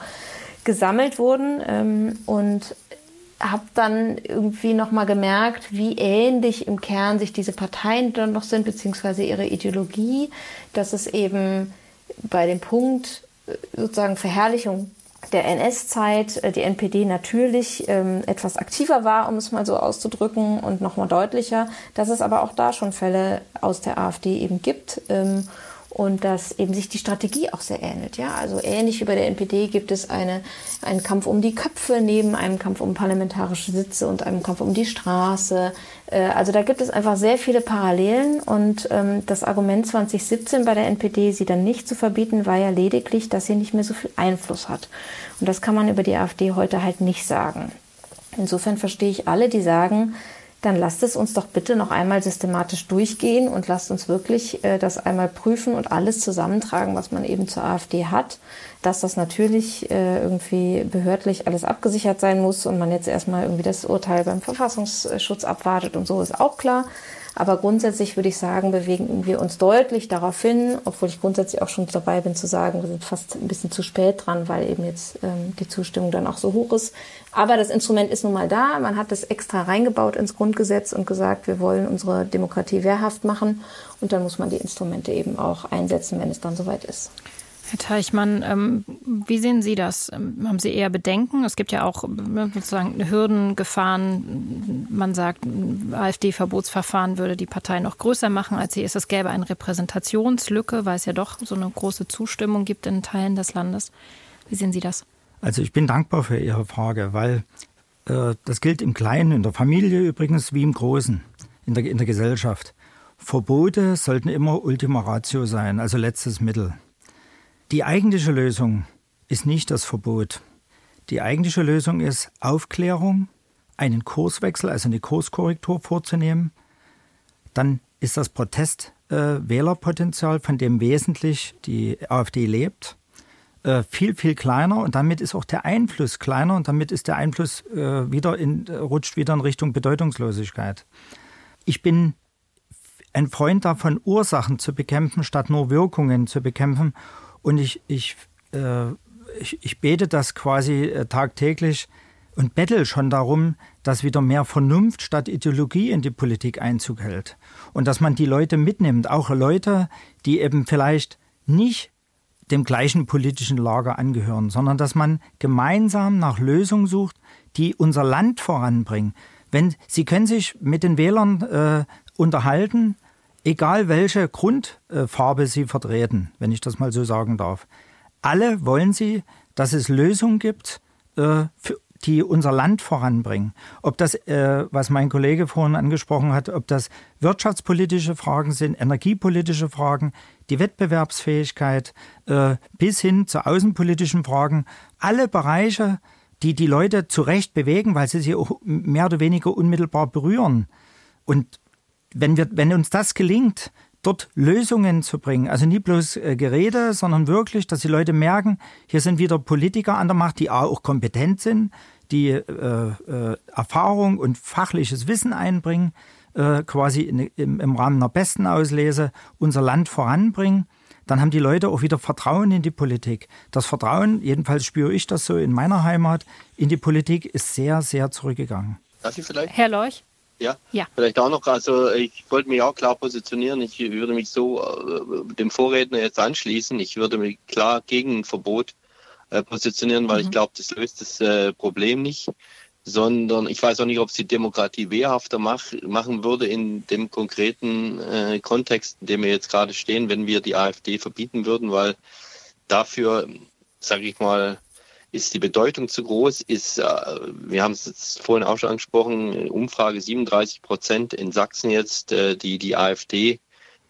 gesammelt wurden. Ähm, und habe dann irgendwie nochmal gemerkt, wie ähnlich im Kern sich diese Parteien dann noch sind, beziehungsweise ihre Ideologie, dass es eben bei dem Punkt äh, sozusagen Verherrlichung der NS-Zeit äh, die NPD natürlich ähm, etwas aktiver war, um es mal so auszudrücken, und nochmal deutlicher, dass es aber auch da schon Fälle aus der AfD eben gibt. Ähm, und dass eben sich die Strategie auch sehr ähnelt. Ja, also ähnlich wie bei der NPD gibt es eine, einen Kampf um die Köpfe neben einem Kampf um parlamentarische Sitze und einem Kampf um die Straße. Äh, also da gibt es einfach sehr viele Parallelen und ähm, das Argument 2017 bei der NPD, sie dann nicht zu verbieten, war ja lediglich, dass sie nicht mehr so viel Einfluss hat. Und das kann man über die AfD heute halt nicht sagen. Insofern verstehe ich alle, die sagen, dann lasst es uns doch bitte noch einmal systematisch durchgehen und lasst uns wirklich äh, das einmal prüfen und alles zusammentragen, was man eben zur AfD hat. Dass das natürlich äh, irgendwie behördlich alles abgesichert sein muss und man jetzt erstmal irgendwie das Urteil beim Verfassungsschutz abwartet und so ist auch klar. Aber grundsätzlich würde ich sagen, bewegen wir uns deutlich darauf hin, obwohl ich grundsätzlich auch schon dabei bin zu sagen, wir sind fast ein bisschen zu spät dran, weil eben jetzt ähm, die Zustimmung dann auch so hoch ist. Aber das Instrument ist nun mal da. Man hat das extra reingebaut ins Grundgesetz und gesagt, wir wollen unsere Demokratie wehrhaft machen. Und dann muss man die Instrumente eben auch einsetzen, wenn es dann soweit ist. Herr Teichmann, ähm, wie sehen Sie das? Ähm, haben Sie eher Bedenken? Es gibt ja auch ne, sozusagen Hürden, Gefahren. Man sagt, AfD-Verbotsverfahren würde die Partei noch größer machen, als sie ist. Es gäbe eine Repräsentationslücke, weil es ja doch so eine große Zustimmung gibt in Teilen des Landes. Wie sehen Sie das? Also ich bin dankbar für Ihre Frage, weil äh, das gilt im Kleinen, in der Familie übrigens wie im Großen, in der, in der Gesellschaft. Verbote sollten immer Ultima Ratio sein, also letztes Mittel. Die eigentliche Lösung ist nicht das Verbot. Die eigentliche Lösung ist Aufklärung, einen Kurswechsel, also eine Kurskorrektur vorzunehmen. Dann ist das Protestwählerpotenzial, äh, von dem wesentlich die AfD lebt, äh, viel, viel kleiner und damit ist auch der Einfluss kleiner und damit ist der Einfluss äh, wieder in, rutscht wieder in Richtung Bedeutungslosigkeit. Ich bin ein Freund davon, Ursachen zu bekämpfen, statt nur Wirkungen zu bekämpfen. Und ich, ich, äh, ich, ich bete das quasi äh, tagtäglich und bettel schon darum, dass wieder mehr Vernunft statt Ideologie in die Politik Einzug hält. Und dass man die Leute mitnimmt, auch Leute, die eben vielleicht nicht dem gleichen politischen Lager angehören, sondern dass man gemeinsam nach Lösungen sucht, die unser Land voranbringen. Wenn Sie können sich mit den Wählern äh, unterhalten, egal welche Grundfarbe sie vertreten, wenn ich das mal so sagen darf. Alle wollen sie, dass es Lösungen gibt, äh, die unser Land voranbringen. Ob das, äh, was mein Kollege vorhin angesprochen hat, ob das wirtschaftspolitische Fragen sind, energiepolitische Fragen, die Wettbewerbsfähigkeit äh, bis hin zu außenpolitischen Fragen, alle Bereiche, die die Leute zu Recht bewegen, weil sie sie auch mehr oder weniger unmittelbar berühren. Und wenn, wir, wenn uns das gelingt, dort Lösungen zu bringen, also nie bloß äh, Gerede, sondern wirklich, dass die Leute merken, hier sind wieder Politiker an der Macht, die auch kompetent sind, die äh, äh, Erfahrung und fachliches Wissen einbringen, äh, quasi in, im, im Rahmen einer besten Auslese unser Land voranbringen dann haben die Leute auch wieder Vertrauen in die Politik. Das Vertrauen, jedenfalls spüre ich das so in meiner Heimat, in die Politik ist sehr, sehr zurückgegangen. Darf ich vielleicht? Herr Leuch? Ja, ja. Vielleicht auch noch, also ich wollte mich auch klar positionieren. Ich würde mich so äh, dem Vorredner jetzt anschließen. Ich würde mich klar gegen ein Verbot äh, positionieren, weil mhm. ich glaube, das löst das äh, Problem nicht. Sondern ich weiß auch nicht, ob es die Demokratie wehrhafter mach, machen würde in dem konkreten äh, Kontext, in dem wir jetzt gerade stehen, wenn wir die AfD verbieten würden, weil dafür, sage ich mal, ist die Bedeutung zu groß? Ist, äh, wir haben es vorhin auch schon angesprochen, Umfrage 37 Prozent in Sachsen jetzt, äh, die die AfD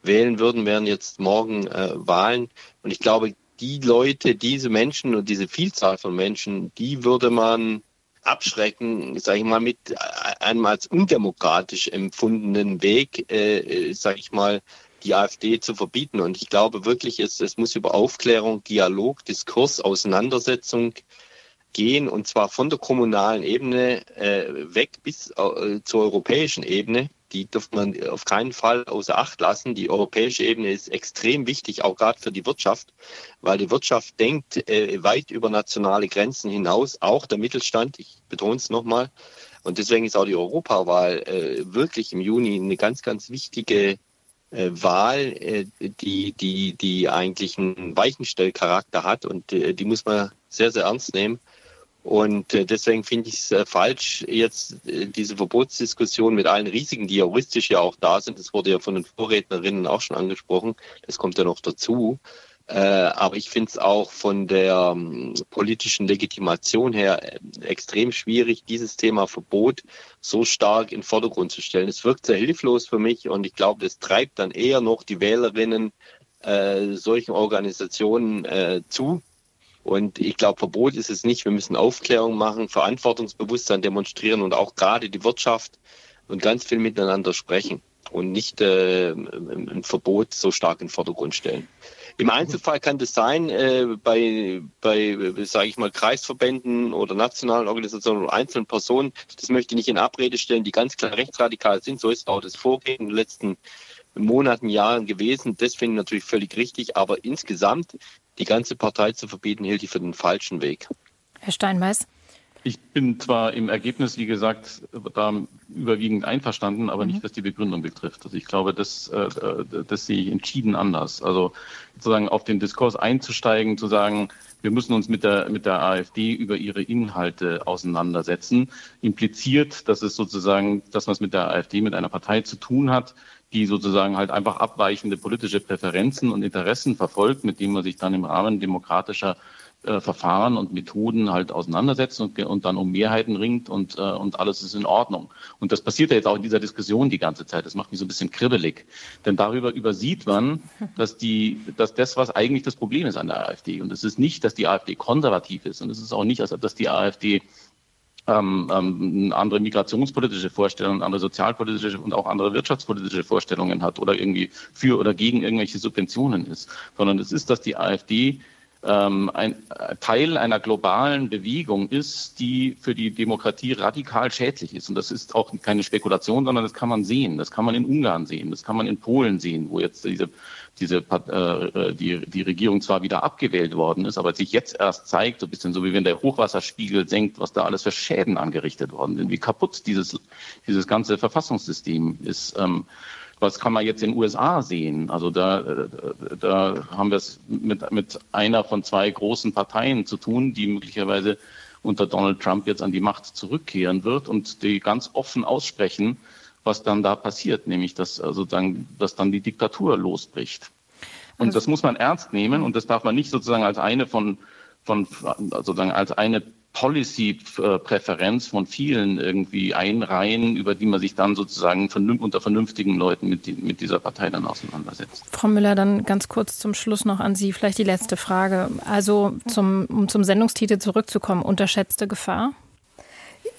wählen würden, wären jetzt morgen äh, Wahlen. Und ich glaube, die Leute, diese Menschen und diese Vielzahl von Menschen, die würde man abschrecken, sage ich mal, mit einem als undemokratisch empfundenen Weg, äh, sage ich mal, die AfD zu verbieten. Und ich glaube wirklich, es, es muss über Aufklärung, Dialog, Diskurs, Auseinandersetzung gehen und zwar von der kommunalen Ebene äh, weg bis äh, zur europäischen Ebene. Die dürfte man auf keinen Fall außer Acht lassen. Die europäische Ebene ist extrem wichtig, auch gerade für die Wirtschaft, weil die Wirtschaft denkt äh, weit über nationale Grenzen hinaus, auch der Mittelstand, ich betone es nochmal. Und deswegen ist auch die Europawahl äh, wirklich im Juni eine ganz, ganz wichtige Wahl, äh, die, die, die eigentlich einen Weichenstellcharakter hat und äh, die muss man sehr, sehr ernst nehmen. Und äh, deswegen finde ich es äh, falsch, jetzt äh, diese Verbotsdiskussion mit allen Risiken, die juristisch ja auch da sind, das wurde ja von den Vorrednerinnen auch schon angesprochen, das kommt ja noch dazu, äh, aber ich finde es auch von der ähm, politischen Legitimation her äh, extrem schwierig, dieses Thema Verbot so stark in den Vordergrund zu stellen. Es wirkt sehr hilflos für mich und ich glaube, das treibt dann eher noch die Wählerinnen äh, solchen Organisationen äh, zu. Und ich glaube, Verbot ist es nicht. Wir müssen Aufklärung machen, Verantwortungsbewusstsein demonstrieren und auch gerade die Wirtschaft und ganz viel miteinander sprechen und nicht äh, ein Verbot so stark in den Vordergrund stellen. Im Einzelfall kann das sein, äh, bei, bei sage ich mal, Kreisverbänden oder nationalen Organisationen oder einzelnen Personen, das möchte ich nicht in Abrede stellen, die ganz klar rechtsradikal sind. So ist auch das Vorgehen in den letzten Monaten, Jahren gewesen. Das finde ich natürlich völlig richtig. Aber insgesamt die ganze Partei zu verbieten, hielt ich für den falschen Weg. Herr Steinmeiß. Ich bin zwar im Ergebnis, wie gesagt, da überwiegend einverstanden, aber mhm. nicht, was die Begründung betrifft. Also ich glaube, das, äh, das sehe ich entschieden anders. Also sozusagen auf den Diskurs einzusteigen, zu sagen, wir müssen uns mit der, mit der AfD über ihre Inhalte auseinandersetzen, impliziert, dass es sozusagen, dass man es mit der AfD, mit einer Partei zu tun hat, die sozusagen halt einfach abweichende politische Präferenzen und Interessen verfolgt, mit denen man sich dann im Rahmen demokratischer äh, Verfahren und Methoden halt auseinandersetzt und, und dann um Mehrheiten ringt und, äh, und alles ist in Ordnung. Und das passiert ja jetzt auch in dieser Diskussion die ganze Zeit. Das macht mich so ein bisschen kribbelig. Denn darüber übersieht man, dass, die, dass das, was eigentlich das Problem ist an der AfD. Und es ist nicht, dass die AfD konservativ ist. Und es ist auch nicht, dass die AfD ähm, ähm, andere migrationspolitische Vorstellungen, andere sozialpolitische und auch andere wirtschaftspolitische Vorstellungen hat oder irgendwie für oder gegen irgendwelche Subventionen ist, sondern es ist, dass die AfD ähm, ein Teil einer globalen Bewegung ist, die für die Demokratie radikal schädlich ist. Und das ist auch keine Spekulation, sondern das kann man sehen. Das kann man in Ungarn sehen, das kann man in Polen sehen, wo jetzt diese, diese äh, die, die Regierung zwar wieder abgewählt worden ist, aber sich jetzt erst zeigt, so ein bisschen so wie wenn der Hochwasserspiegel senkt, was da alles für Schäden angerichtet worden sind, wie kaputt dieses, dieses ganze Verfassungssystem ist. Ähm, was kann man jetzt in den USA sehen? Also da, da haben wir es mit, mit einer von zwei großen Parteien zu tun, die möglicherweise unter Donald Trump jetzt an die Macht zurückkehren wird und die ganz offen aussprechen, was dann da passiert, nämlich dass also dann, dass dann die Diktatur losbricht. Und also, das muss man ernst nehmen und das darf man nicht sozusagen als eine von, von sozusagen als eine Policy-Präferenz von vielen irgendwie einreihen, über die man sich dann sozusagen unter vernünftigen Leuten mit, die, mit dieser Partei dann auseinandersetzt. Frau Müller, dann ganz kurz zum Schluss noch an Sie vielleicht die letzte Frage. Also zum, um zum Sendungstitel zurückzukommen, unterschätzte Gefahr?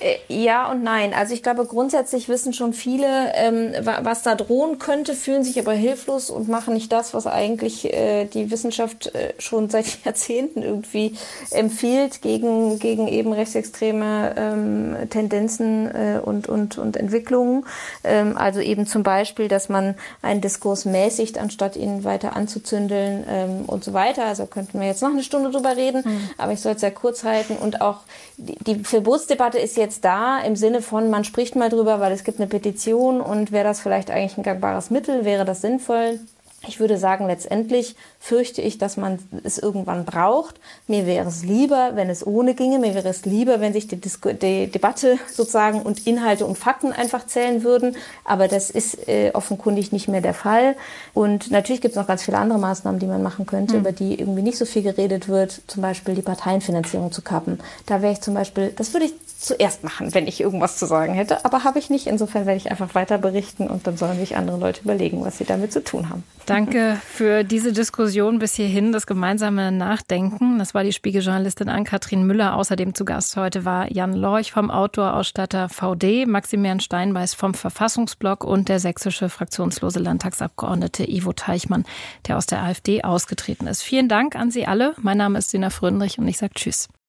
Äh, ja und nein. Also ich glaube, grundsätzlich wissen schon viele, ähm, was da drohen könnte, fühlen sich aber hilflos und machen nicht das, was eigentlich äh, die Wissenschaft äh, schon seit [laughs] Jahrzehnten irgendwie empfiehlt gegen, gegen eben rechtsextreme ähm, Tendenzen äh, und, und, und Entwicklungen. Ähm, also eben zum Beispiel, dass man einen Diskurs mäßigt, anstatt ihn weiter anzuzündeln ähm, und so weiter. Also könnten wir jetzt noch eine Stunde drüber reden, mhm. aber ich soll es sehr kurz halten. Und auch die, die Verbotsdebatte ist jetzt jetzt da im Sinne von, man spricht mal drüber, weil es gibt eine Petition und wäre das vielleicht eigentlich ein gangbares Mittel, wäre das sinnvoll? Ich würde sagen, letztendlich fürchte ich, dass man es irgendwann braucht. Mir wäre es lieber, wenn es ohne ginge. Mir wäre es lieber, wenn sich die, Disku die Debatte sozusagen und Inhalte und Fakten einfach zählen würden. Aber das ist äh, offenkundig nicht mehr der Fall. Und natürlich gibt es noch ganz viele andere Maßnahmen, die man machen könnte, mhm. über die irgendwie nicht so viel geredet wird. Zum Beispiel die Parteienfinanzierung zu kappen. Da wäre ich zum Beispiel, das würde ich zuerst machen, wenn ich irgendwas zu sagen hätte. Aber habe ich nicht. Insofern werde ich einfach weiter berichten und dann sollen sich andere Leute überlegen, was sie damit zu tun haben. Danke für diese Diskussion bis hierhin, das gemeinsame Nachdenken. Das war die Spiegeljournalistin Ann-Kathrin Müller. Außerdem zu Gast heute war Jan Lorch vom Autorausstatter VD, Maximilian Steinbeiß vom Verfassungsblock und der sächsische fraktionslose Landtagsabgeordnete Ivo Teichmann, der aus der AfD ausgetreten ist. Vielen Dank an Sie alle. Mein Name ist Sina Fröndrich und ich sage Tschüss.